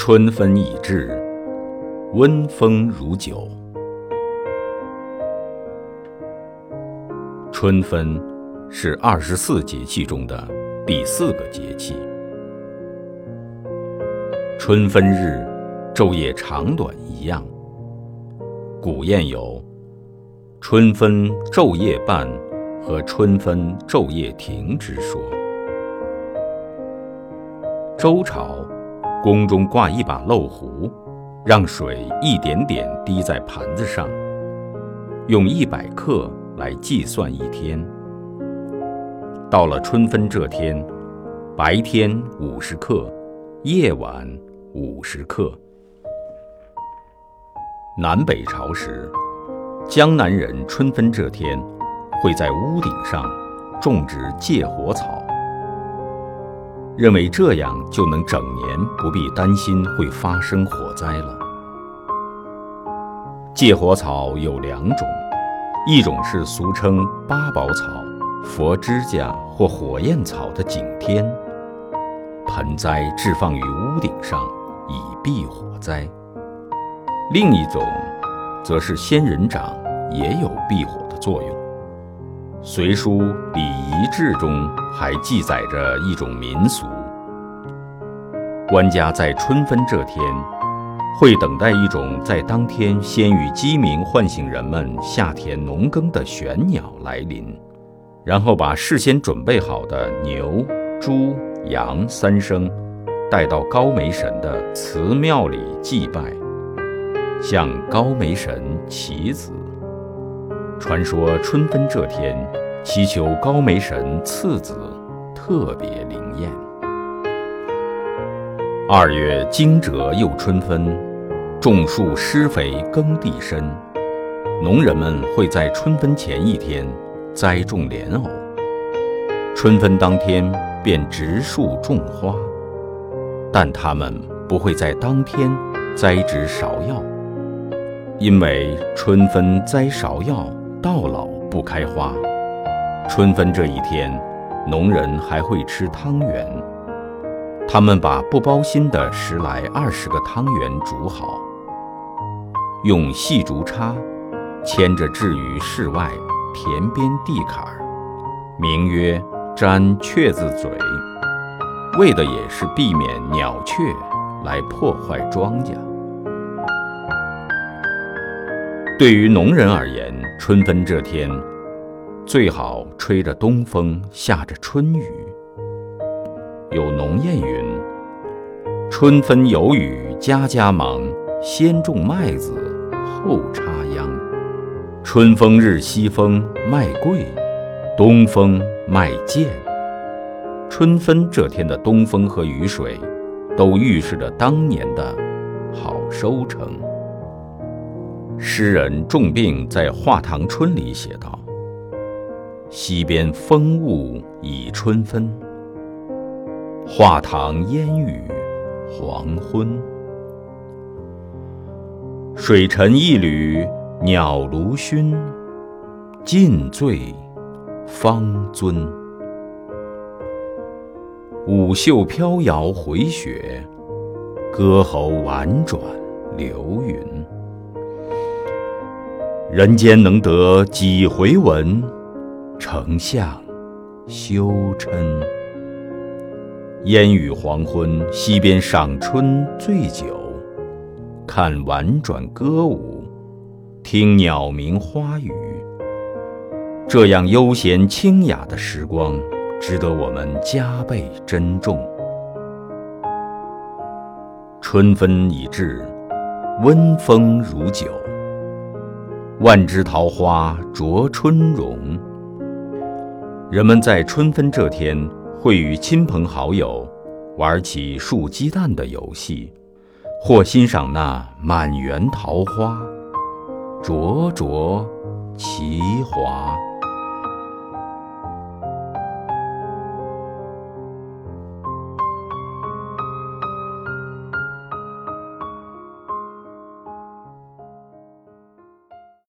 春分已至，温风如酒。春分是二十四节气中的第四个节气。春分日，昼夜长短一样。古谚有“春分昼夜半”和“春分昼夜停”之说。周朝，宫中挂一把漏壶，让水一点点滴在盘子上，用一百克来计算一天。到了春分这天，白天五十克，夜晚五十克。南北朝时，江南人春分这天会在屋顶上种植芥火草。认为这样就能整年不必担心会发生火灾了。芥火草有两种，一种是俗称八宝草、佛指甲或火焰草的景天，盆栽置放于屋顶上以避火灾；另一种，则是仙人掌，也有避火的作用。《隋书·礼仪志》中还记载着一种民俗：官家在春分这天，会等待一种在当天先于鸡鸣唤醒人们下田农耕的玄鸟来临，然后把事先准备好的牛、猪、羊三牲带到高梅神的祠庙里祭拜，向高梅神祈子。传说春分这天，祈求高梅神赐子，特别灵。二月惊蛰又春分，种树施肥耕地深，农人们会在春分前一天栽种莲藕，春分当天便植树种花，但他们不会在当天栽植芍药，因为春分栽芍药。到老不开花。春分这一天，农人还会吃汤圆。他们把不包心的十来二十个汤圆煮好，用细竹叉牵着置于室外田边地坎儿，名曰“粘雀子嘴”，为的也是避免鸟雀来破坏庄稼。对于农人而言，春分这天，最好吹着东风，下着春雨。有农谚云：“春分有雨家家忙，先种麦子后插秧。春风日西风麦贵，东风麦贱。”春分这天的东风和雨水，都预示着当年的好收成。诗人重病在《画堂春》里写道：“西边风物已春分，画堂烟雨黄昏。水沉一缕鸟卢熏，尽醉方尊。舞袖飘摇回雪，歌喉婉转流云。”人间能得几回闻？丞相休嗔。烟雨黄昏，溪边赏春醉酒，看婉转歌舞，听鸟鸣花语。这样悠闲清雅的时光，值得我们加倍珍重。春分已至，温风如酒。万枝桃花着春容。人们在春分这天会与亲朋好友玩起数鸡蛋的游戏，或欣赏那满园桃花灼灼其华。